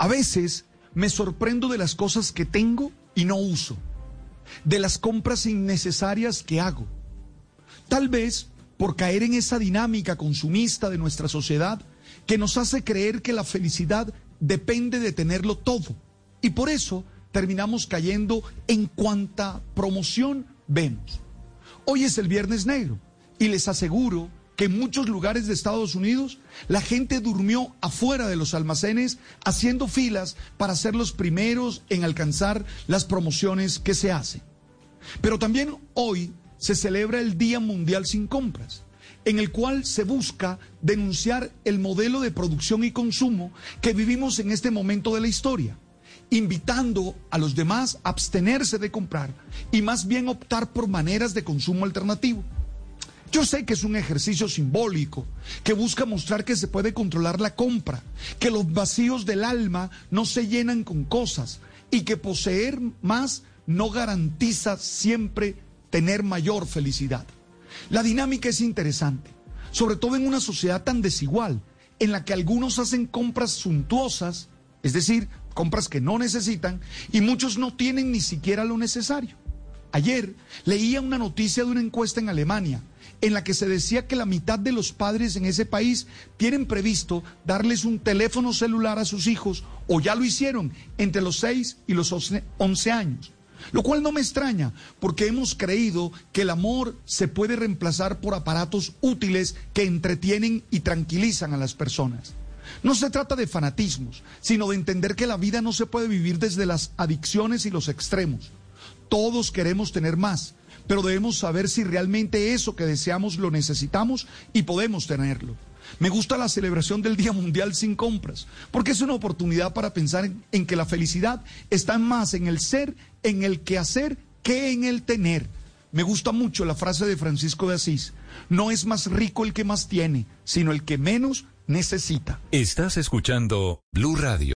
A veces me sorprendo de las cosas que tengo y no uso, de las compras innecesarias que hago. Tal vez por caer en esa dinámica consumista de nuestra sociedad que nos hace creer que la felicidad depende de tenerlo todo. Y por eso terminamos cayendo en cuanta promoción vemos. Hoy es el Viernes Negro y les aseguro que en muchos lugares de Estados Unidos la gente durmió afuera de los almacenes haciendo filas para ser los primeros en alcanzar las promociones que se hacen. Pero también hoy se celebra el Día Mundial sin Compras, en el cual se busca denunciar el modelo de producción y consumo que vivimos en este momento de la historia, invitando a los demás a abstenerse de comprar y más bien optar por maneras de consumo alternativo. Yo sé que es un ejercicio simbólico que busca mostrar que se puede controlar la compra, que los vacíos del alma no se llenan con cosas y que poseer más no garantiza siempre tener mayor felicidad. La dinámica es interesante, sobre todo en una sociedad tan desigual, en la que algunos hacen compras suntuosas, es decir, compras que no necesitan, y muchos no tienen ni siquiera lo necesario. Ayer leía una noticia de una encuesta en Alemania en la que se decía que la mitad de los padres en ese país tienen previsto darles un teléfono celular a sus hijos o ya lo hicieron entre los 6 y los 11 años. Lo cual no me extraña, porque hemos creído que el amor se puede reemplazar por aparatos útiles que entretienen y tranquilizan a las personas. No se trata de fanatismos, sino de entender que la vida no se puede vivir desde las adicciones y los extremos. Todos queremos tener más, pero debemos saber si realmente eso que deseamos lo necesitamos y podemos tenerlo. Me gusta la celebración del Día Mundial sin compras, porque es una oportunidad para pensar en, que la felicidad está más en el ser, en el que hacer, que en el tener. Me gusta mucho la frase de Francisco de Asís, no es más rico el que más tiene, sino el que menos necesita. Estás escuchando Blue Radio.